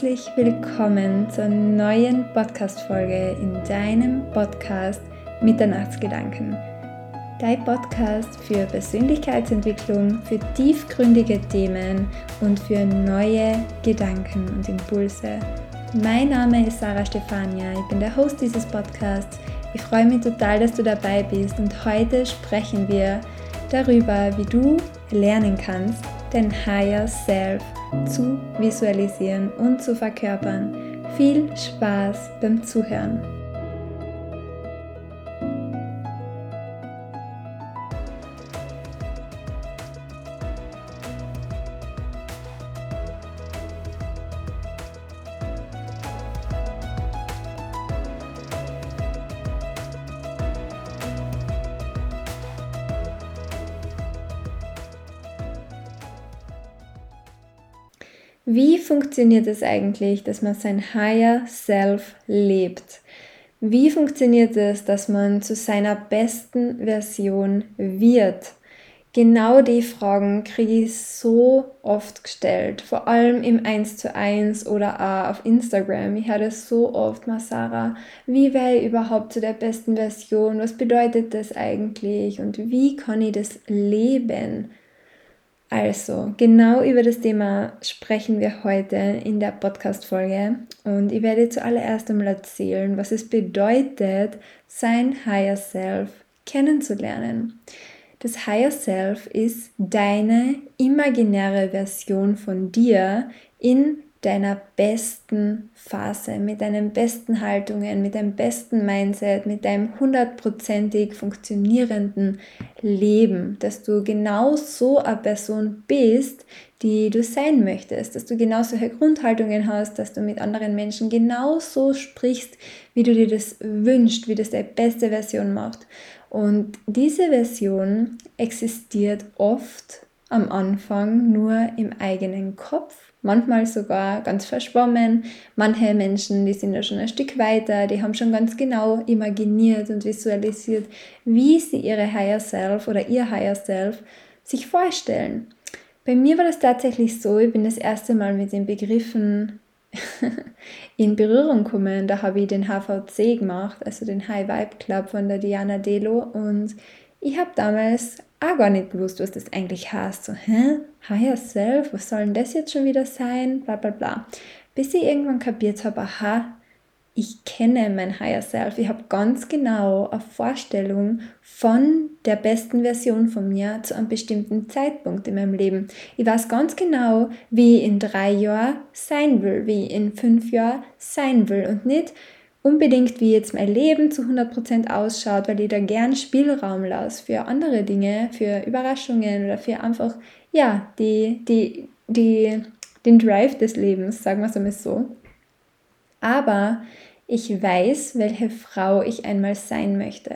herzlich willkommen zur neuen Podcast-Folge in deinem Podcast Mitternachtsgedanken. Dein Podcast für Persönlichkeitsentwicklung, für tiefgründige Themen und für neue Gedanken und Impulse. Mein Name ist Sarah Stefania, ich bin der Host dieses Podcasts. Ich freue mich total, dass du dabei bist und heute sprechen wir darüber, wie du lernen kannst, dein Higher Self zu visualisieren und zu verkörpern. Viel Spaß beim Zuhören! Funktioniert es eigentlich, dass man sein Higher Self lebt? Wie funktioniert es, dass man zu seiner besten Version wird? Genau die Fragen kriege ich so oft gestellt, vor allem im 1 zu 1 oder auf Instagram. Ich höre das so oft, Masara, wie wäre ich überhaupt zu der besten Version? Was bedeutet das eigentlich? Und wie kann ich das leben? Also, genau über das Thema sprechen wir heute in der Podcast-Folge und ich werde zuallererst einmal erzählen, was es bedeutet, sein Higher Self kennenzulernen. Das Higher Self ist deine imaginäre Version von dir in deiner besten Phase, mit deinen besten Haltungen, mit deinem besten Mindset, mit deinem hundertprozentig funktionierenden Leben, dass du genau so eine Person bist, die du sein möchtest, dass du genau solche Grundhaltungen hast, dass du mit anderen Menschen genau so sprichst, wie du dir das wünschst, wie das deine beste Version macht. Und diese Version existiert oft am Anfang nur im eigenen Kopf manchmal sogar ganz verschwommen. Manche Menschen, die sind ja schon ein Stück weiter, die haben schon ganz genau imaginiert und visualisiert, wie sie ihre Higher Self oder ihr Higher Self sich vorstellen. Bei mir war das tatsächlich so, ich bin das erste Mal mit den Begriffen in Berührung gekommen. Da habe ich den HVC gemacht, also den High Vibe Club von der Diana Delo und ich habe damals auch gar nicht gewusst, was das eigentlich heißt. So, hä? Higher Self? Was soll denn das jetzt schon wieder sein? Bla bla bla. Bis ich irgendwann kapiert habe, aha, ich kenne mein Higher Self. Ich habe ganz genau eine Vorstellung von der besten Version von mir zu einem bestimmten Zeitpunkt in meinem Leben. Ich weiß ganz genau, wie ich in drei Jahren sein will, wie ich in fünf Jahren sein will und nicht, unbedingt, wie jetzt mein Leben zu 100% ausschaut, weil ich da gern Spielraum lasse für andere Dinge, für Überraschungen oder für einfach, ja, die, die, die, den Drive des Lebens, sagen wir es einmal so. Aber ich weiß, welche Frau ich einmal sein möchte.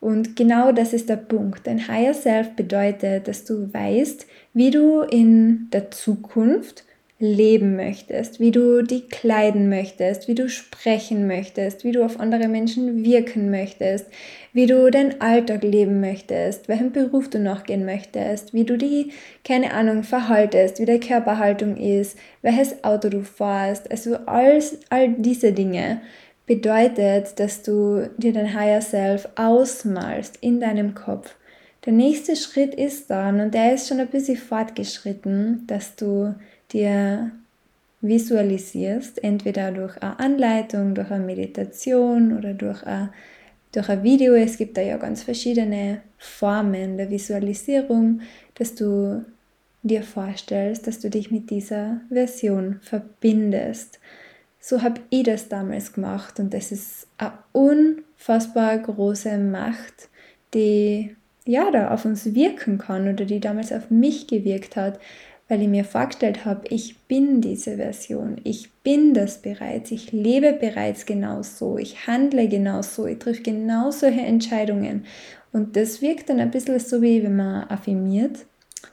Und genau das ist der Punkt. Dein Higher Self bedeutet, dass du weißt, wie du in der Zukunft leben möchtest, wie du die kleiden möchtest, wie du sprechen möchtest, wie du auf andere Menschen wirken möchtest, wie du deinen Alltag leben möchtest, welchen Beruf du noch gehen möchtest, wie du die, keine Ahnung, verhaltest, wie deine Körperhaltung ist, welches Auto du fährst, also all, all diese Dinge bedeutet, dass du dir dein Higher Self ausmalst in deinem Kopf. Der nächste Schritt ist dann, und der ist schon ein bisschen fortgeschritten, dass du dir visualisierst, entweder durch eine Anleitung, durch eine Meditation oder durch ein, durch ein Video. Es gibt da ja ganz verschiedene Formen der Visualisierung, dass du dir vorstellst, dass du dich mit dieser Version verbindest. So habe ich das damals gemacht und das ist eine unfassbar große Macht, die ja da auf uns wirken kann oder die damals auf mich gewirkt hat, weil ich mir vorgestellt habe, ich bin diese Version, ich bin das bereits, ich lebe bereits genauso, ich handle genauso, ich treffe genau solche Entscheidungen. Und das wirkt dann ein bisschen so wie wenn man affirmiert,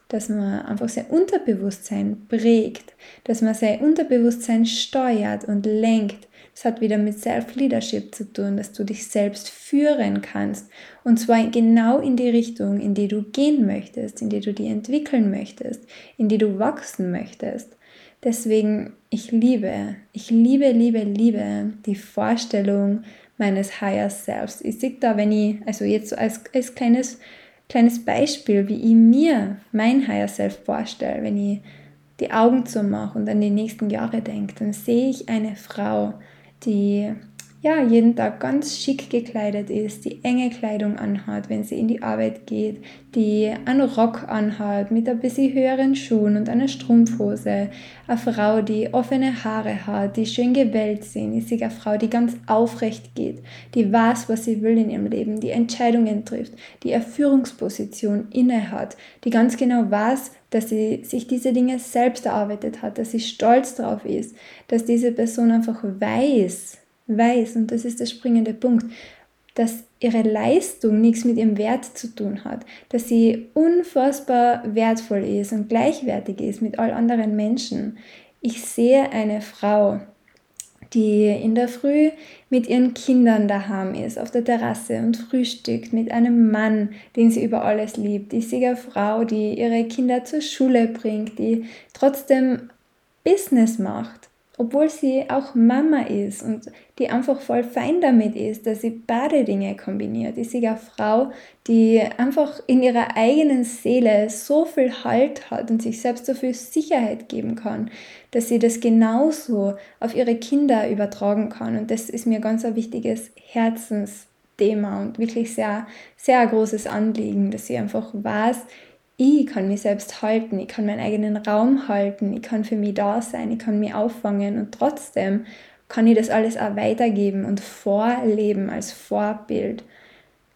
dass man einfach sein Unterbewusstsein prägt, dass man sein Unterbewusstsein steuert und lenkt es hat wieder mit Self-Leadership zu tun, dass du dich selbst führen kannst. Und zwar genau in die Richtung, in die du gehen möchtest, in die du dich entwickeln möchtest, in die du wachsen möchtest. Deswegen, ich liebe, ich liebe, liebe, liebe die Vorstellung meines Higher Selves. Ich sehe da, wenn ich, also jetzt als, als kleines, kleines Beispiel, wie ich mir mein Higher Self vorstelle, wenn ich die Augen zumache und an die nächsten Jahre denke, dann sehe ich eine Frau, die ja, jeden Tag ganz schick gekleidet ist, die enge Kleidung anhat, wenn sie in die Arbeit geht, die einen Rock anhat mit ein bisschen höheren Schuhen und einer Strumpfhose, eine Frau, die offene Haare hat, die schön gewellt sind, ist sie eine Frau, die ganz aufrecht geht, die weiß, was sie will in ihrem Leben, die Entscheidungen trifft, die eine Führungsposition inne hat, die ganz genau weiß, dass sie sich diese Dinge selbst erarbeitet hat, dass sie stolz drauf ist, dass diese Person einfach weiß, weiß, und das ist der springende Punkt, dass ihre Leistung nichts mit ihrem Wert zu tun hat, dass sie unfassbar wertvoll ist und gleichwertig ist mit all anderen Menschen. Ich sehe eine Frau, die in der Früh mit ihren Kindern daheim ist, auf der Terrasse und frühstückt mit einem Mann, den sie über alles liebt. Ich sehe eine Frau, die ihre Kinder zur Schule bringt, die trotzdem Business macht obwohl sie auch Mama ist und die einfach voll fein damit ist, dass sie beide Dinge kombiniert. Ich sehe eine Frau, die einfach in ihrer eigenen Seele so viel Halt hat und sich selbst so viel Sicherheit geben kann, dass sie das genauso auf ihre Kinder übertragen kann. Und das ist mir ganz ein wichtiges Herzensthema und wirklich sehr, sehr großes Anliegen, dass sie einfach weiß, ich kann mich selbst halten, ich kann meinen eigenen Raum halten, ich kann für mich da sein, ich kann mich auffangen und trotzdem kann ich das alles auch weitergeben und vorleben als Vorbild.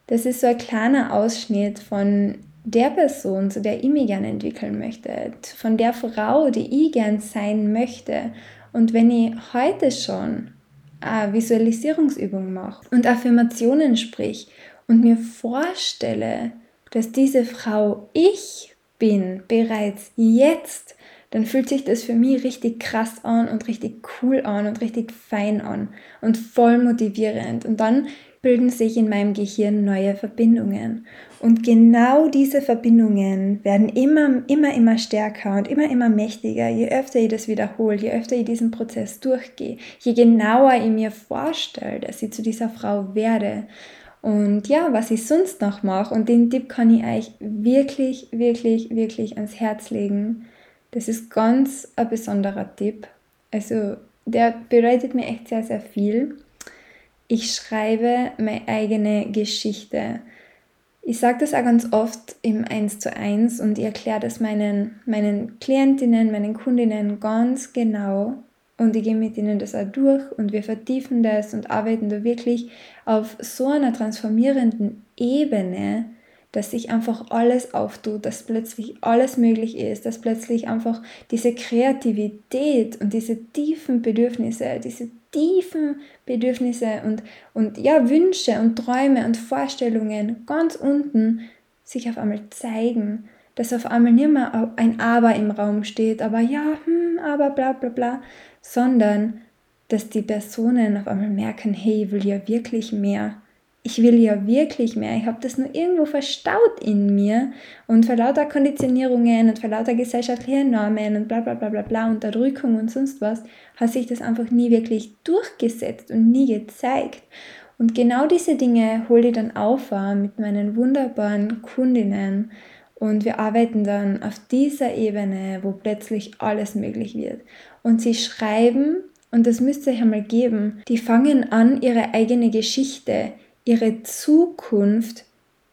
Das ist so ein kleiner Ausschnitt von der Person, zu der ich mich gerne entwickeln möchte, von der Frau, die ich gern sein möchte. Und wenn ich heute schon eine Visualisierungsübung mache und Affirmationen sprich und mir vorstelle, dass diese Frau ich bin, bereits jetzt, dann fühlt sich das für mich richtig krass an und richtig cool an und richtig fein an und voll motivierend. Und dann bilden sich in meinem Gehirn neue Verbindungen. Und genau diese Verbindungen werden immer, immer, immer stärker und immer, immer mächtiger, je öfter ich das wiederhole, je öfter ich diesen Prozess durchgehe, je genauer ich mir vorstelle, dass ich zu dieser Frau werde. Und ja, was ich sonst noch mache, und den Tipp kann ich euch wirklich, wirklich, wirklich ans Herz legen. Das ist ganz ein besonderer Tipp. Also der bedeutet mir echt sehr, sehr viel. Ich schreibe meine eigene Geschichte. Ich sage das auch ganz oft im 1 zu 1 und ich erkläre das meinen, meinen Klientinnen, meinen Kundinnen ganz genau, und ich gehe mit ihnen das auch durch und wir vertiefen das und arbeiten da wirklich auf so einer transformierenden Ebene, dass sich einfach alles auftut, dass plötzlich alles möglich ist, dass plötzlich einfach diese Kreativität und diese tiefen Bedürfnisse, diese tiefen Bedürfnisse und, und ja, Wünsche und Träume und Vorstellungen ganz unten sich auf einmal zeigen, dass auf einmal nicht mehr ein Aber im Raum steht, aber ja, hm, aber bla bla bla, sondern dass die Personen auf einmal merken, hey, ich will ja wirklich mehr. Ich will ja wirklich mehr. Ich habe das nur irgendwo verstaut in mir und vor lauter Konditionierungen und vor lauter gesellschaftlichen Normen und bla bla bla bla bla, Unterdrückung und sonst was, hat sich das einfach nie wirklich durchgesetzt und nie gezeigt. Und genau diese Dinge hole ich dann auf mit meinen wunderbaren Kundinnen und wir arbeiten dann auf dieser Ebene, wo plötzlich alles möglich wird. Und sie schreiben, und das müsste euch einmal geben, die fangen an, ihre eigene Geschichte, ihre Zukunft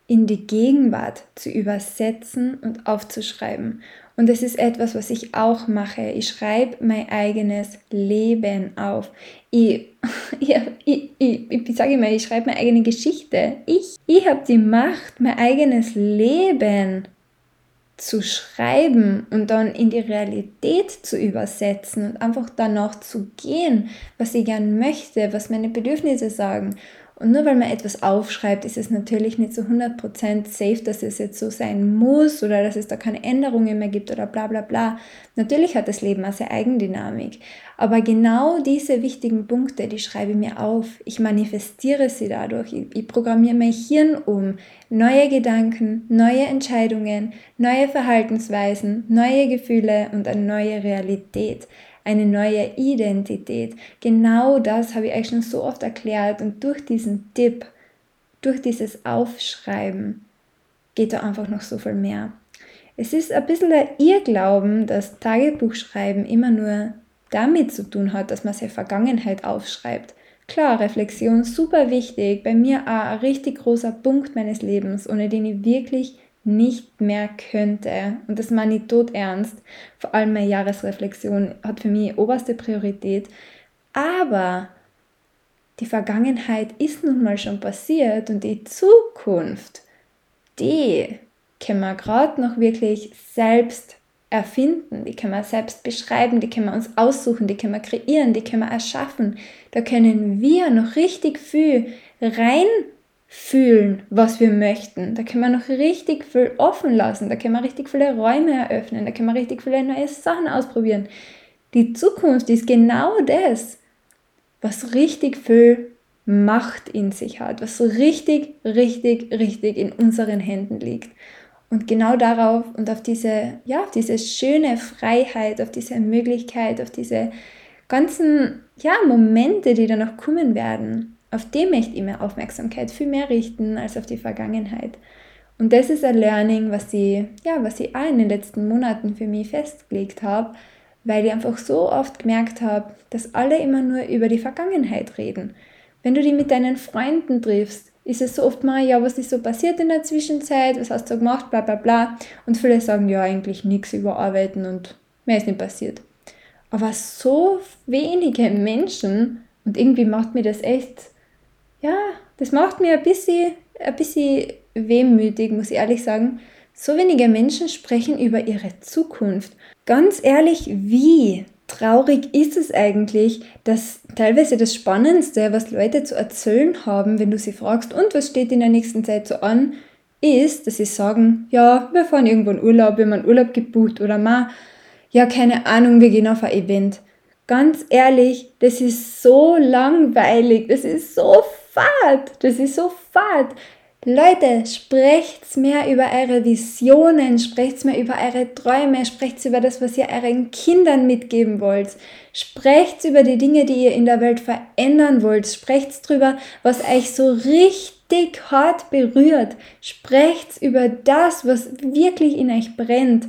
in die Gegenwart zu übersetzen und aufzuschreiben. Und das ist etwas, was ich auch mache. Ich schreibe mein eigenes Leben auf. Ich, ich, ich, ich, ich sage immer, ich schreibe meine eigene Geschichte. Ich, ich habe die Macht, mein eigenes Leben zu schreiben und dann in die Realität zu übersetzen und einfach danach zu gehen, was ich gern möchte, was meine Bedürfnisse sagen. Und nur weil man etwas aufschreibt, ist es natürlich nicht so 100% safe, dass es jetzt so sein muss oder dass es da keine Änderungen mehr gibt oder bla bla bla. Natürlich hat das Leben eine sehr Eigendynamik. Aber genau diese wichtigen Punkte, die schreibe ich mir auf. Ich manifestiere sie dadurch. Ich, ich programmiere mein Hirn um. Neue Gedanken, neue Entscheidungen, neue Verhaltensweisen, neue Gefühle und eine neue Realität eine neue Identität. Genau das habe ich euch schon so oft erklärt und durch diesen Tipp, durch dieses Aufschreiben geht da einfach noch so viel mehr. Es ist ein bisschen der Irrglauben, dass Tagebuchschreiben immer nur damit zu tun hat, dass man seine Vergangenheit aufschreibt. Klar, Reflexion super wichtig, bei mir auch ein richtig großer Punkt meines Lebens, ohne den ich wirklich nicht mehr könnte. Und das meine ich tot ernst. Vor allem meine Jahresreflexion hat für mich oberste Priorität. Aber die Vergangenheit ist nun mal schon passiert und die Zukunft, die können wir gerade noch wirklich selbst erfinden, die können wir selbst beschreiben, die können wir uns aussuchen, die können wir kreieren, die können wir erschaffen. Da können wir noch richtig viel rein fühlen, was wir möchten. Da können wir noch richtig viel offen lassen, da können wir richtig viele Räume eröffnen, da können wir richtig viele neue Sachen ausprobieren. Die Zukunft ist genau das, was richtig viel Macht in sich hat, was so richtig, richtig, richtig in unseren Händen liegt. Und genau darauf und auf diese, ja, auf diese schöne Freiheit, auf diese Möglichkeit, auf diese ganzen, ja, Momente, die da noch kommen werden, auf dem möchte ich mehr Aufmerksamkeit viel mehr richten als auf die Vergangenheit. Und das ist ein Learning, was ich, ja, was ich auch in den letzten Monaten für mich festgelegt habe, weil ich einfach so oft gemerkt habe, dass alle immer nur über die Vergangenheit reden. Wenn du die mit deinen Freunden triffst, ist es so oft mal, ja, was ist so passiert in der Zwischenzeit, was hast du gemacht, bla bla bla. Und viele sagen, ja, eigentlich nichts überarbeiten und mehr ist nicht passiert. Aber so wenige Menschen, und irgendwie macht mir das echt ja, das macht mir ein bisschen, ein bisschen wehmütig, muss ich ehrlich sagen. So wenige Menschen sprechen über ihre Zukunft. Ganz ehrlich, wie traurig ist es eigentlich, dass teilweise das Spannendste, was Leute zu erzählen haben, wenn du sie fragst, und was steht in der nächsten Zeit so an, ist, dass sie sagen, ja, wir fahren irgendwo in Urlaub, wir haben einen Urlaub gebucht oder mal, ja, keine Ahnung, wir gehen auf ein Event. Ganz ehrlich, das ist so langweilig, das ist so fad. Das ist so fad. Leute, sprecht mehr über eure Visionen, sprecht mehr über eure Träume, sprecht über das, was ihr euren Kindern mitgeben wollt. Sprecht über die Dinge, die ihr in der Welt verändern wollt. Sprecht drüber, was euch so richtig hart berührt. Sprecht über das, was wirklich in euch brennt.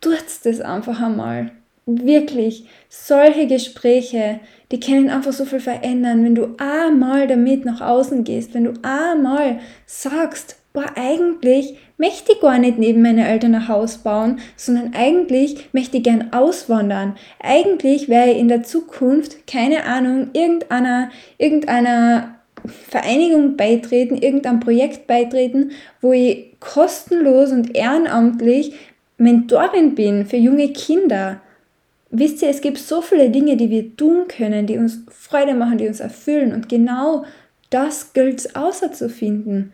Tut das einfach einmal. Wirklich, solche Gespräche, die können einfach so viel verändern, wenn du einmal damit nach außen gehst, wenn du einmal sagst, boah, eigentlich möchte ich gar nicht neben meine Eltern ein Haus bauen, sondern eigentlich möchte ich gern auswandern. Eigentlich wäre ich in der Zukunft, keine Ahnung, irgendeiner, irgendeiner Vereinigung beitreten, irgendein Projekt beitreten, wo ich kostenlos und ehrenamtlich Mentorin bin für junge Kinder wisst ihr, es gibt so viele Dinge, die wir tun können, die uns Freude machen, die uns erfüllen. Und genau das gilt es außerzufinden.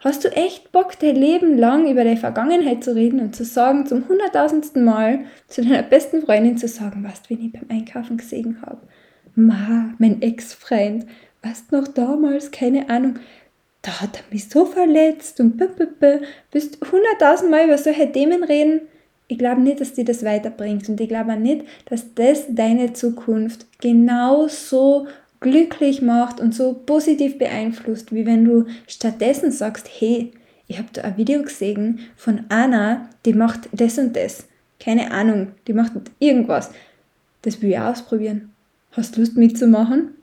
Hast du echt Bock, dein Leben lang über deine Vergangenheit zu reden und zu sagen, zum hunderttausendsten Mal zu deiner besten Freundin zu sagen, was wenn ich beim Einkaufen gesehen habe? Ma, mein Ex-Freund, was noch damals, keine Ahnung, da hat er mich so verletzt und b -b -b. bist hunderttausendmal über solche Themen reden ich glaube nicht, dass dir das weiterbringt und ich glaube auch nicht, dass das deine Zukunft genauso glücklich macht und so positiv beeinflusst, wie wenn du stattdessen sagst, hey, ich habe da ein Video gesehen von Anna, die macht das und das. Keine Ahnung, die macht irgendwas. Das will ich ausprobieren. Hast Lust mitzumachen?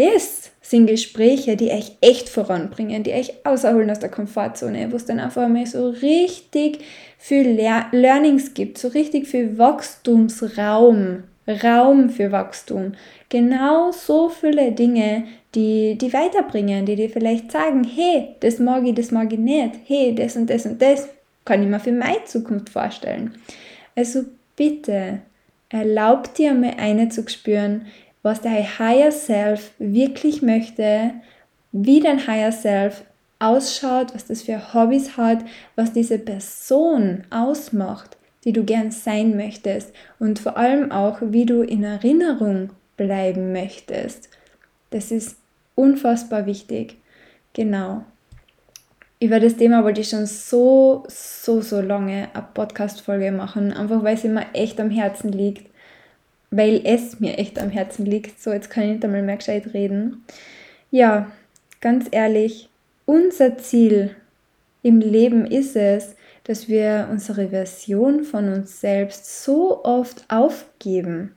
Das sind Gespräche, die euch echt voranbringen, die euch außerholen aus der Komfortzone, wo es dann einfach mal so richtig viel Lear Learnings gibt, so richtig viel Wachstumsraum, Raum für Wachstum. Genau so viele Dinge, die, die weiterbringen, die dir vielleicht sagen, hey, das mag ich, das mag ich nicht, hey, das und das und das kann ich mir für meine Zukunft vorstellen. Also bitte, erlaub dir mal eine zu spüren, was dein Higher Self wirklich möchte wie dein Higher Self ausschaut, was das für Hobbys hat, was diese Person ausmacht, die du gern sein möchtest und vor allem auch, wie du in Erinnerung bleiben möchtest. Das ist unfassbar wichtig. Genau. Über das Thema wollte ich schon so, so, so lange eine Podcast-Folge machen, einfach weil es mir echt am Herzen liegt. Weil es mir echt am Herzen liegt. So, jetzt kann ich nicht einmal mehr gescheit reden. Ja, ganz ehrlich, unser Ziel im Leben ist es, dass wir unsere Version von uns selbst so oft aufgeben,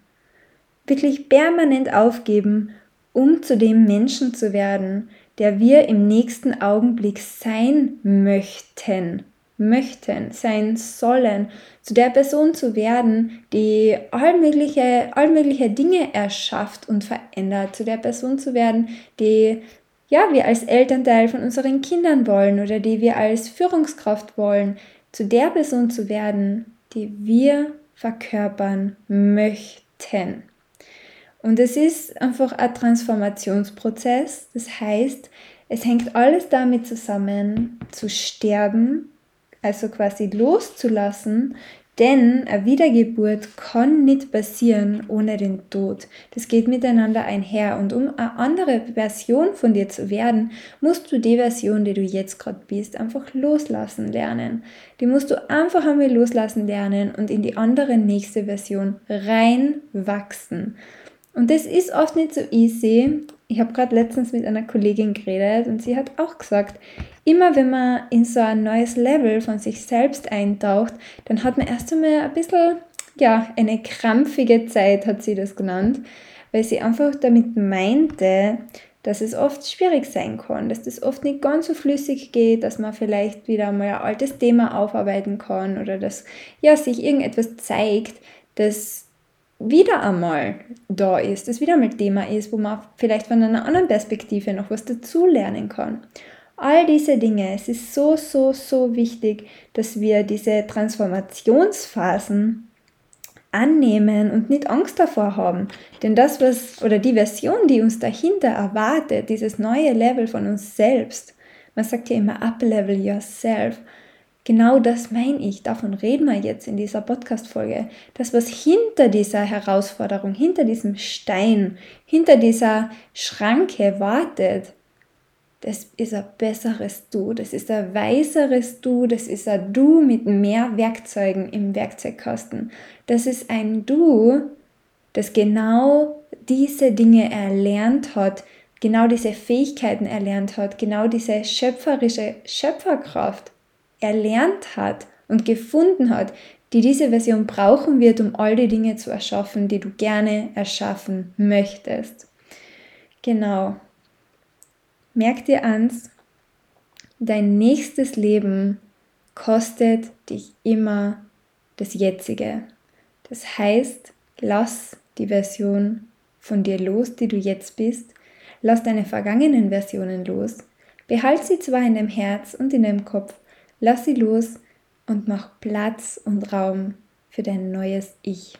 wirklich permanent aufgeben, um zu dem Menschen zu werden, der wir im nächsten Augenblick sein möchten, möchten, sein sollen, zu der Person zu werden, die all mögliche, Dinge erschafft und verändert, zu der Person zu werden, die ja, wir als Elternteil von unseren Kindern wollen oder die wir als Führungskraft wollen, zu der Person zu werden, die wir verkörpern möchten. Und es ist einfach ein Transformationsprozess. Das heißt, es hängt alles damit zusammen, zu sterben, also quasi loszulassen, denn eine Wiedergeburt kann nicht passieren ohne den Tod. Das geht miteinander einher. Und um eine andere Version von dir zu werden, musst du die Version, die du jetzt gerade bist, einfach loslassen lernen. Die musst du einfach einmal loslassen lernen und in die andere nächste Version reinwachsen. Und das ist oft nicht so easy. Ich habe gerade letztens mit einer Kollegin geredet und sie hat auch gesagt, immer wenn man in so ein neues Level von sich selbst eintaucht, dann hat man erst einmal ein bisschen, ja, eine krampfige Zeit, hat sie das genannt, weil sie einfach damit meinte, dass es oft schwierig sein kann, dass das oft nicht ganz so flüssig geht, dass man vielleicht wieder mal ein altes Thema aufarbeiten kann oder dass ja, sich irgendetwas zeigt, das wieder einmal da ist, das wieder einmal Thema ist, wo man vielleicht von einer anderen Perspektive noch was dazu lernen kann. All diese Dinge, es ist so, so, so wichtig, dass wir diese Transformationsphasen annehmen und nicht Angst davor haben. Denn das, was, oder die Version, die uns dahinter erwartet, dieses neue Level von uns selbst, man sagt ja immer, up-level yourself. Genau das meine ich, davon reden wir jetzt in dieser Podcast-Folge. Das, was hinter dieser Herausforderung, hinter diesem Stein, hinter dieser Schranke wartet, das ist ein besseres Du, das ist ein weiseres Du, das ist ein Du mit mehr Werkzeugen im Werkzeugkasten. Das ist ein Du, das genau diese Dinge erlernt hat, genau diese Fähigkeiten erlernt hat, genau diese schöpferische Schöpferkraft erlernt hat und gefunden hat, die diese Version brauchen wird, um all die Dinge zu erschaffen, die du gerne erschaffen möchtest. Genau. Merk dir ans, dein nächstes Leben kostet dich immer das jetzige. Das heißt, lass die Version von dir los, die du jetzt bist. Lass deine vergangenen Versionen los. Behalt sie zwar in deinem Herz und in deinem Kopf, Lass sie los und mach Platz und Raum für dein neues Ich.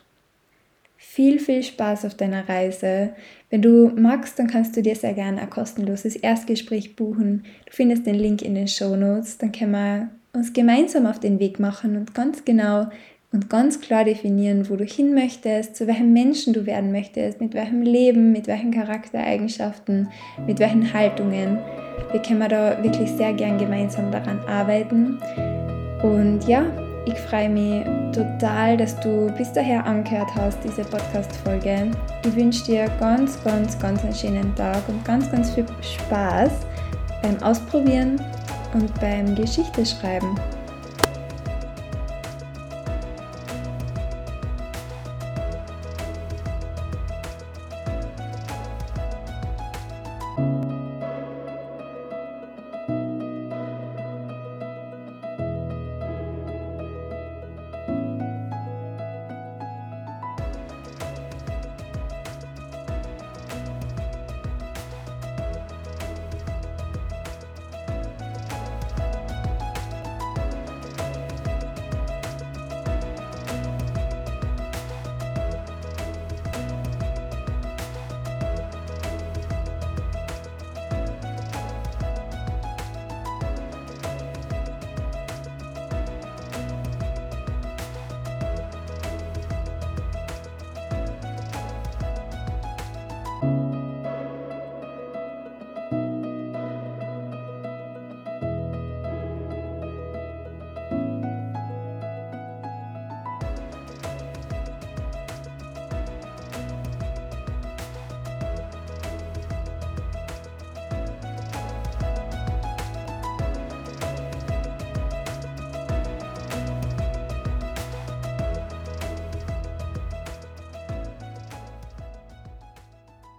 Viel, viel Spaß auf deiner Reise. Wenn du magst, dann kannst du dir sehr gerne ein kostenloses Erstgespräch buchen. Du findest den Link in den Show Notes. Dann können wir uns gemeinsam auf den Weg machen und ganz genau und ganz klar definieren, wo du hin möchtest, zu welchem Menschen du werden möchtest, mit welchem Leben, mit welchen Charaktereigenschaften, mit welchen Haltungen. Wir können da wirklich sehr gern gemeinsam daran arbeiten. Und ja, ich freue mich total, dass du bis daher angehört hast, diese Podcast-Folge. Ich wünsche dir ganz, ganz, ganz einen schönen Tag und ganz, ganz viel Spaß beim Ausprobieren und beim Geschichte schreiben.